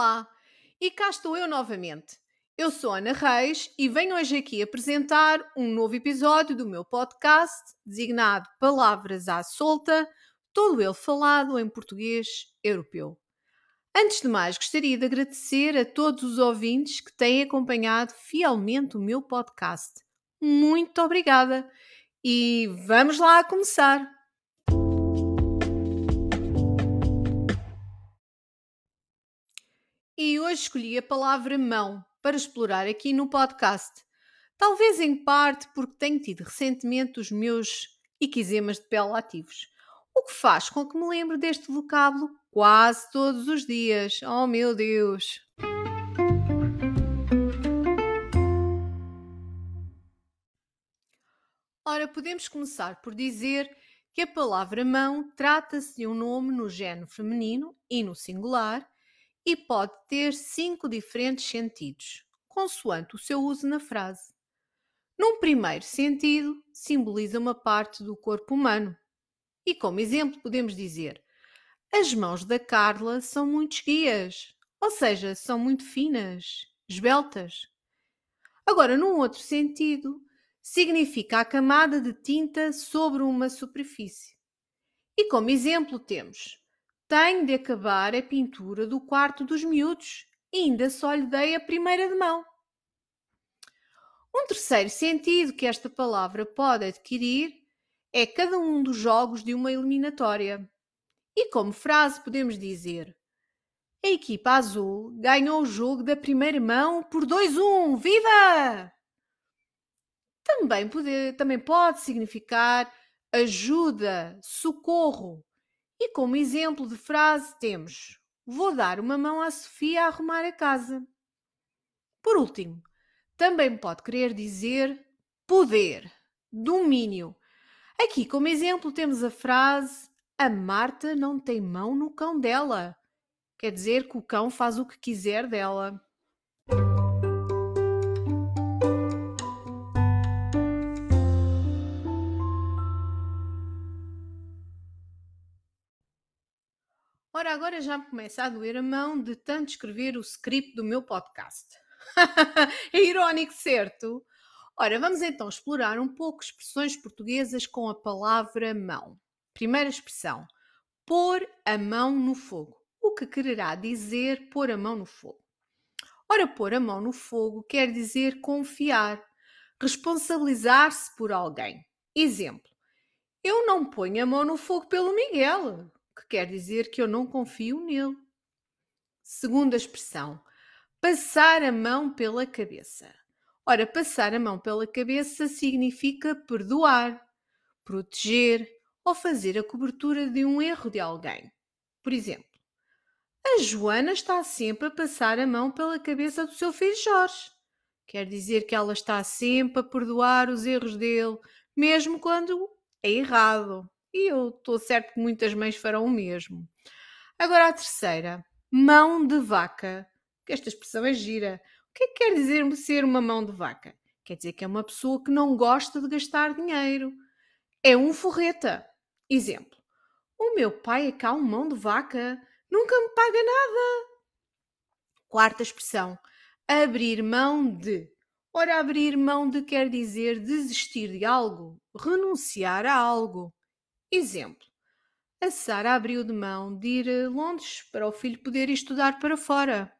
Olá! E cá estou eu novamente. Eu sou Ana Reis e venho hoje aqui apresentar um novo episódio do meu podcast designado Palavras à Solta, todo ele falado em português europeu. Antes de mais, gostaria de agradecer a todos os ouvintes que têm acompanhado fielmente o meu podcast. Muito obrigada! E vamos lá começar! E hoje escolhi a palavra mão para explorar aqui no podcast. Talvez em parte porque tenho tido recentemente os meus iquizemas de pele ativos, o que faz com que me lembre deste vocábulo quase todos os dias. Oh meu Deus! Ora, podemos começar por dizer que a palavra mão trata-se de um nome no género feminino e no singular e pode ter cinco diferentes sentidos, consoante o seu uso na frase. Num primeiro sentido, simboliza uma parte do corpo humano. E como exemplo, podemos dizer: as mãos da Carla são muito esguias, ou seja, são muito finas, esbeltas. Agora, num outro sentido, significa a camada de tinta sobre uma superfície. E como exemplo, temos tenho de acabar a pintura do quarto dos miúdos. Ainda só lhe dei a primeira de mão. Um terceiro sentido que esta palavra pode adquirir é cada um dos jogos de uma eliminatória. E como frase podemos dizer: A equipa azul ganhou o jogo da primeira mão por 2-1. Viva! Também pode, também pode significar ajuda, socorro, e como exemplo de frase temos: Vou dar uma mão à Sofia a arrumar a casa. Por último, também pode querer dizer poder, domínio. Aqui, como exemplo, temos a frase: A Marta não tem mão no cão dela. Quer dizer que o cão faz o que quiser dela. Ora, agora já me começa a doer a mão de tanto escrever o script do meu podcast. é irónico, certo? Ora, vamos então explorar um pouco expressões portuguesas com a palavra mão. Primeira expressão: pôr a mão no fogo. O que quererá dizer pôr a mão no fogo? Ora, pôr a mão no fogo quer dizer confiar, responsabilizar-se por alguém. Exemplo: Eu não ponho a mão no fogo pelo Miguel quer dizer que eu não confio nele. Segunda expressão, passar a mão pela cabeça. Ora, passar a mão pela cabeça significa perdoar, proteger ou fazer a cobertura de um erro de alguém. Por exemplo, a Joana está sempre a passar a mão pela cabeça do seu filho Jorge. Quer dizer que ela está sempre a perdoar os erros dele, mesmo quando é errado. E eu estou certo que muitas mães farão o mesmo. Agora a terceira, mão de vaca. Esta expressão é gira. O que é que quer dizer ser uma mão de vaca? Quer dizer que é uma pessoa que não gosta de gastar dinheiro. É um forreta. Exemplo. O meu pai é cá um mão de vaca. Nunca me paga nada. Quarta expressão. Abrir mão de. Ora, abrir mão de quer dizer desistir de algo, renunciar a algo. Exemplo: a Sara abriu de mão de ir a Londres para o filho poder estudar para fora.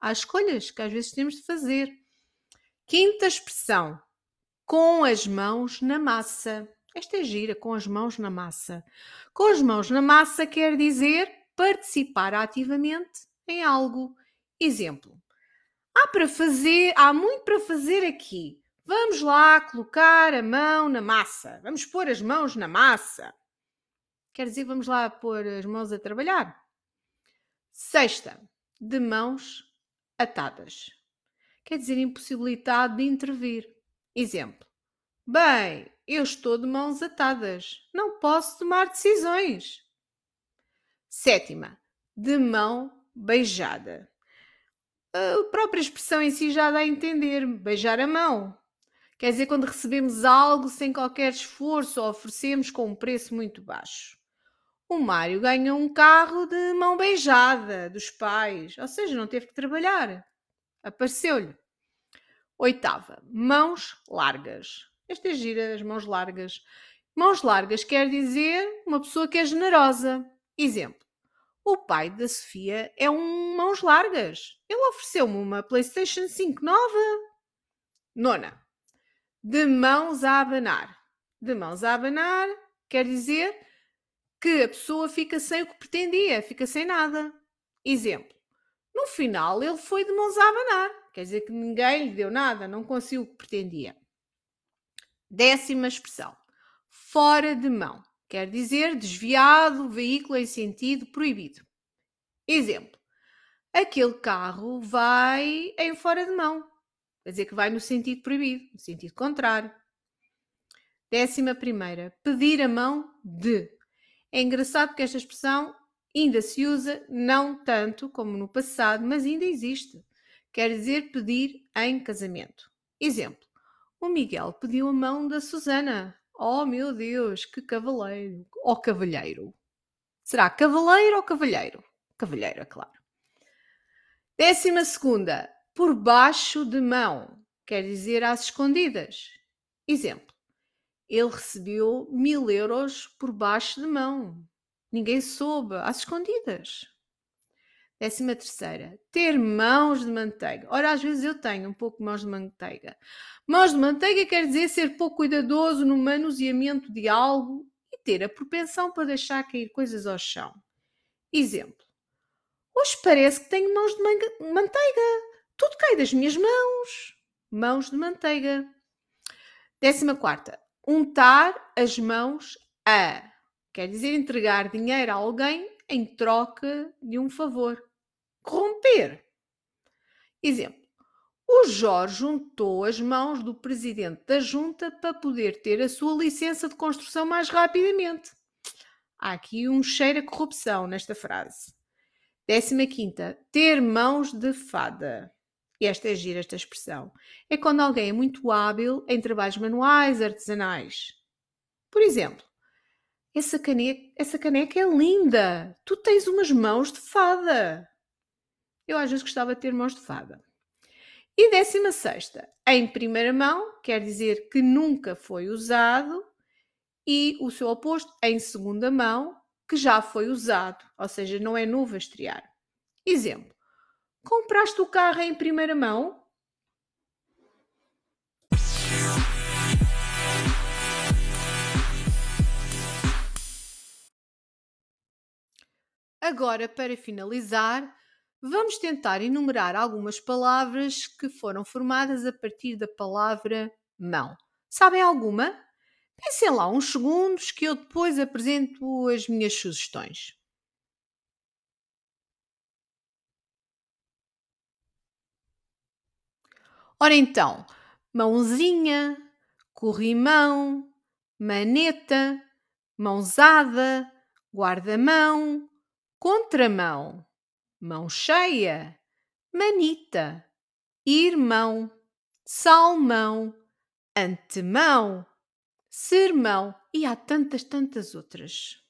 Há escolhas que às vezes temos de fazer. Quinta expressão: com as mãos na massa. Esta é gira, com as mãos na massa. Com as mãos na massa quer dizer participar ativamente em algo. Exemplo: há para fazer, há muito para fazer aqui. Vamos lá colocar a mão na massa. Vamos pôr as mãos na massa. Quer dizer, vamos lá pôr as mãos a trabalhar. Sexta, de mãos atadas. Quer dizer, impossibilidade de intervir. Exemplo. Bem, eu estou de mãos atadas. Não posso tomar decisões. Sétima, de mão beijada. A própria expressão em si já dá a entender. Beijar a mão. Quer dizer, quando recebemos algo sem qualquer esforço ou oferecemos com um preço muito baixo. O Mário ganha um carro de mão beijada dos pais, ou seja, não teve que trabalhar. Apareceu-lhe. Oitava, mãos largas. Esta é gira, as mãos largas. Mãos largas quer dizer uma pessoa que é generosa. Exemplo: o pai da Sofia é um mãos largas. Ele ofereceu-me uma PlayStation 5 nova. Nona, de mãos a abanar. De mãos a abanar quer dizer que a pessoa fica sem o que pretendia, fica sem nada. Exemplo: no final ele foi de mãos a abanar, quer dizer que ninguém lhe deu nada, não conseguiu o que pretendia. Décima expressão: fora de mão, quer dizer desviado, veículo em sentido proibido. Exemplo: aquele carro vai em fora de mão, quer dizer que vai no sentido proibido, no sentido contrário. Décima primeira: pedir a mão de. É engraçado que esta expressão ainda se usa, não tanto como no passado, mas ainda existe. Quer dizer pedir em casamento. Exemplo: o Miguel pediu a mão da Susana. Oh meu Deus, que cavaleiro! Oh, cavalheiro. Será cavaleiro ou cavalheiro? Cavalheiro, é claro. Décima segunda, por baixo de mão, quer dizer às escondidas. Exemplo: ele recebeu mil euros por baixo de mão. Ninguém soube, às escondidas. Décima terceira, ter mãos de manteiga. Ora, às vezes eu tenho um pouco de mãos de manteiga. Mãos de manteiga quer dizer ser pouco cuidadoso no manuseamento de algo e ter a propensão para deixar cair coisas ao chão. Exemplo: Hoje parece que tenho mãos de manteiga. Tudo cai das minhas mãos. Mãos de manteiga. Décima quarta, untar as mãos a. Quer dizer entregar dinheiro a alguém em troca de um favor. Corromper. Exemplo. O Jorge juntou as mãos do presidente da junta para poder ter a sua licença de construção mais rapidamente. Há aqui um cheiro a corrupção nesta frase. Décima quinta, ter mãos de fada. E esta é gira, esta expressão. É quando alguém é muito hábil em trabalhos manuais, artesanais. Por exemplo, essa caneca, essa caneca é linda. Tu tens umas mãos de fada. Eu às vezes gostava de ter mãos de fada. E décima sexta, em primeira mão, quer dizer que nunca foi usado, e o seu oposto, em segunda mão, que já foi usado, ou seja, não é novo a estrear. Exemplo: compraste o carro em primeira mão? Agora, para finalizar, vamos tentar enumerar algumas palavras que foram formadas a partir da palavra mão. Sabem alguma? Pensem lá uns segundos que eu depois apresento as minhas sugestões. Ora então, mãozinha, corrimão, maneta, mãozada, guarda-mão, contramão, mão cheia, manita, irmão, salmão, antemão, sermão e há tantas, tantas outras.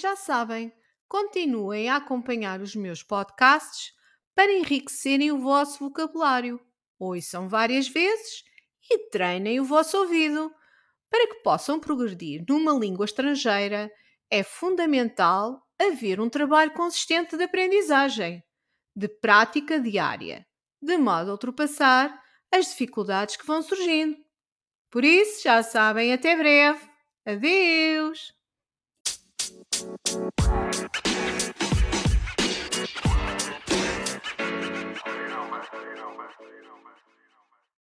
Já sabem, continuem a acompanhar os meus podcasts para enriquecerem o vosso vocabulário. Ouçam várias vezes e treinem o vosso ouvido. Para que possam progredir numa língua estrangeira, é fundamental haver um trabalho consistente de aprendizagem, de prática diária, de modo a ultrapassar as dificuldades que vão surgindo. Por isso, já sabem, até breve. Adeus! Bye.